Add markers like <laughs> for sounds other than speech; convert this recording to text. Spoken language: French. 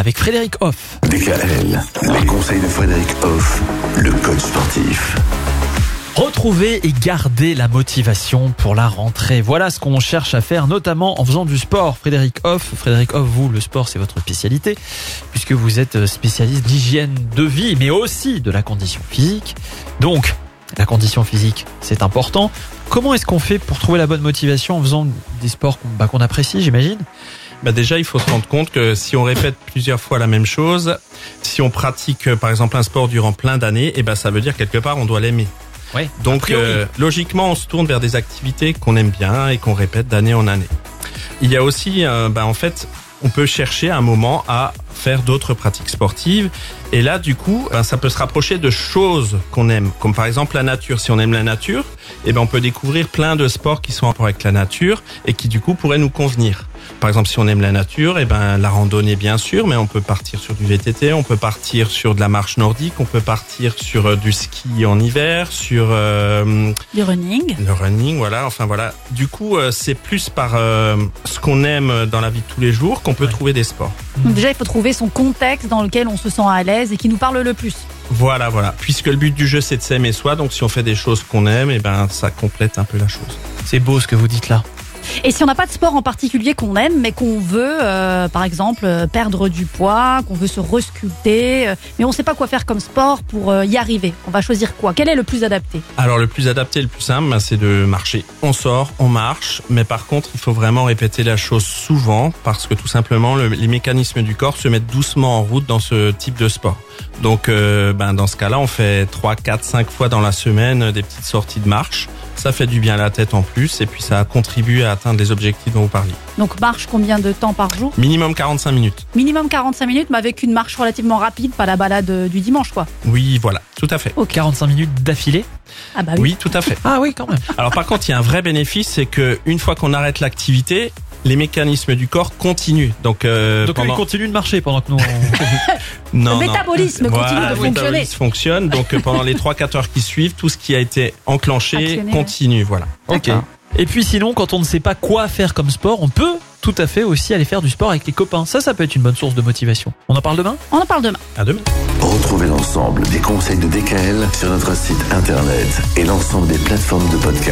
avec Frédéric Hoff. DKL, les conseils de Frédéric Hoff, le coach sportif. Retrouver et garder la motivation pour la rentrée. Voilà ce qu'on cherche à faire, notamment en faisant du sport. Frédéric Hoff, Frédéric Hoff, vous, le sport, c'est votre spécialité, puisque vous êtes spécialiste d'hygiène de vie, mais aussi de la condition physique. Donc, la condition physique, c'est important. Comment est-ce qu'on fait pour trouver la bonne motivation en faisant des sports qu'on bah, qu'on apprécie, j'imagine? Bah déjà, il faut se rendre compte que si on répète plusieurs fois la même chose, si on pratique euh, par exemple un sport durant plein d'années, et eh ben ça veut dire quelque part on doit l'aimer. Ouais, Donc euh, logiquement, on se tourne vers des activités qu'on aime bien et qu'on répète d'année en année. Il y a aussi, euh, bah, en fait, on peut chercher un moment à faire d'autres pratiques sportives. Et là, du coup, ben, ça peut se rapprocher de choses qu'on aime, comme par exemple la nature. Si on aime la nature, eh ben, on peut découvrir plein de sports qui sont en rapport avec la nature et qui, du coup, pourraient nous convenir. Par exemple, si on aime la nature, et eh ben la randonnée bien sûr, mais on peut partir sur du VTT, on peut partir sur de la marche nordique, on peut partir sur euh, du ski en hiver, sur euh, du running. Le running, voilà. Enfin voilà. Du coup, euh, c'est plus par ce qu'on aime dans la vie de tous les jours qu'on peut trouver des sports. Donc déjà, il faut trouver son contexte dans lequel on se sent à l'aise et qui nous parle le plus. Voilà, voilà. Puisque le but du jeu, c'est de s'aimer soi, donc si on fait des choses qu'on aime, et eh ben ça complète un peu la chose. C'est beau ce que vous dites là. Et si on n'a pas de sport en particulier qu'on aime, mais qu'on veut, euh, par exemple, euh, perdre du poids, qu'on veut se resculpter, euh, mais on ne sait pas quoi faire comme sport pour y arriver, on va choisir quoi? Quel est le plus adapté? Alors le plus adapté, le plus simple, ben, c'est de marcher. On sort, on marche, mais par contre, il faut vraiment répéter la chose souvent parce que tout simplement, les mécanismes du corps se mettent doucement en route dans ce type de sport. Donc, ben, dans ce cas-là, on fait 3, 4, 5 fois dans la semaine des petites sorties de marche. Ça fait du bien à la tête en plus et puis ça contribue à atteindre les objectifs dont vous parliez. Donc marche combien de temps par jour? Minimum 45 minutes. Minimum 45 minutes, mais avec une marche relativement rapide, pas la balade euh, du dimanche quoi. Oui, voilà, tout à fait. 45 minutes d'affilée? Ah bah oui. oui, tout à fait. Ah oui, quand même. Alors par contre, il y a un vrai bénéfice, c'est que une fois qu'on arrête l'activité, les mécanismes du corps continuent. Donc, euh, donc pendant... il continue de marcher pendant que nous. <laughs> non, le métabolisme continue de fonctionner. Le métabolisme fonctionne. Donc euh, pendant les 3-4 heures qui suivent, tout ce qui a été enclenché continue. Voilà. Ok. Et puis sinon, quand on ne sait pas quoi faire comme sport, on peut tout à fait aussi aller faire du sport avec les copains. Ça, ça peut être une bonne source de motivation. On en parle demain? On en parle demain. À demain. Retrouvez l'ensemble des conseils de DKL sur notre site internet et l'ensemble des plateformes de podcast.